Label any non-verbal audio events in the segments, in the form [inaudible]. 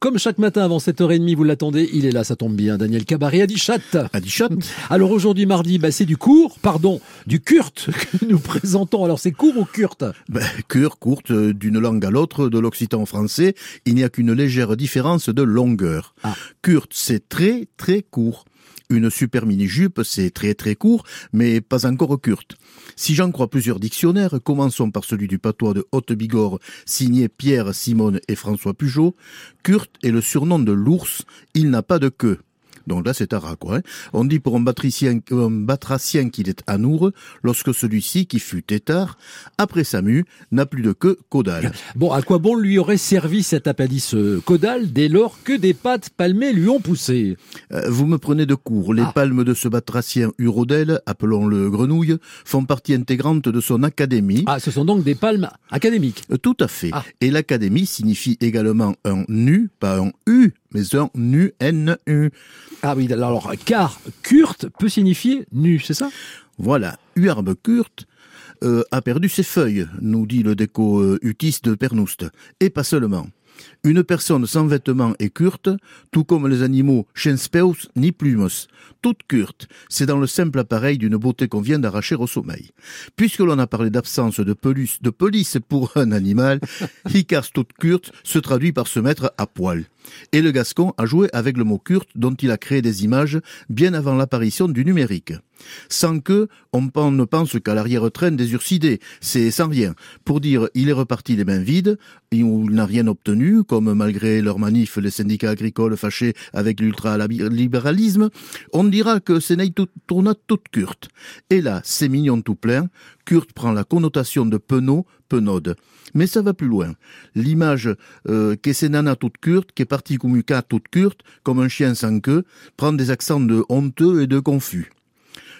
Comme chaque matin avant 7h30, vous l'attendez, il est là, ça tombe bien. Daniel Cabaret, Adichat. Adichat. Alors aujourd'hui, mardi, bah, c'est du court, pardon, du kurt [laughs] que nous présentons. Alors c'est court ou kurt ben, Kurt, courte, euh, d'une langue à l'autre, de l'occitan au français, il n'y a qu'une légère différence de longueur. Ah. Kurt, c'est très très court. Une super mini-jupe, c'est très très court, mais pas encore curte. Si j'en crois plusieurs dictionnaires, commençons par celui du patois de Haute-Bigorre, signé Pierre, Simone et François Pujot, Kurt est le surnom de l'ours, il n'a pas de queue. Donc là, c'est quoi. Hein. On dit pour un, batracien, un batracien qu'il est anoureux lorsque celui-ci, qui fut tétard, après sa mue, n'a plus de queue caudale. Bon, à quoi bon lui aurait servi cet appendice caudal dès lors que des pattes palmées lui ont poussé? Euh, Vous me prenez de court. Les ah. palmes de ce batracien urodèle, appelons-le grenouille, font partie intégrante de son académie. Ah, ce sont donc des palmes académiques euh, Tout à fait. Ah. Et l'académie signifie également un nu, pas un u, mais un nu, N-U. Ah oui, alors, car Kurt peut signifier nu, c'est ça? Voilà, Uarbe Kurt euh, a perdu ses feuilles, nous dit le déco euh, Utis de Pernoust. Et pas seulement. Une personne sans vêtements est curte, tout comme les animaux speus ni plumos. Toute curte, c'est dans le simple appareil d'une beauté qu'on vient d'arracher au sommeil. Puisque l'on a parlé d'absence de pelus, de police pour un animal, [laughs] Hicars toute curte se traduit par se mettre à poil. Et le Gascon a joué avec le mot curte dont il a créé des images bien avant l'apparition du numérique. Sans que, on ne pense qu'à l'arrière-train des ursidés, c'est sans rien. Pour dire il est reparti les mains vides, il n'a rien obtenu, comme malgré leur manif les syndicats agricoles fâchés avec l'ultralibéralisme, on dira que c'est tourna toute Kurt. Et là, c'est mignon tout plein, Kurt prend la connotation de penaud, Mais ça va plus loin. L'image euh, que c'est nana toute Kurt, qui est partie comme toute Kurt, comme un chien sans queue, prend des accents de honteux et de confus.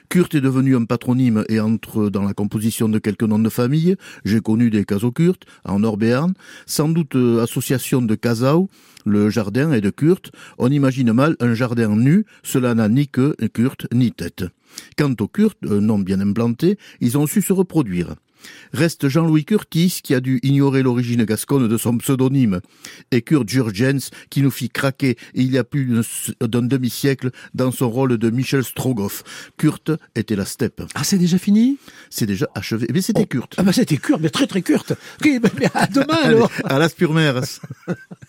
Kurt est devenu un patronyme et entre dans la composition de quelques noms de famille. J'ai connu des Kurt en Nord-Béarn, sans doute euh, association de Kazau, le jardin et de Kurt. On imagine mal un jardin nu, cela n'a ni queue, Kurt, ni tête. Quant aux Kurt, nom bien implanté, ils ont su se reproduire. Reste Jean-Louis Curtis qui a dû ignorer l'origine gasconne de son pseudonyme, et Kurt Jurgens qui nous fit craquer il y a plus d'un demi-siècle dans son rôle de Michel Strogoff. Kurt était la steppe. Ah, c'est déjà fini? C'est déjà achevé. Mais c'était oh. Kurt. Ah bah c'était Kurt, mais très très Kurt. [laughs] à demain alors. à la. [laughs]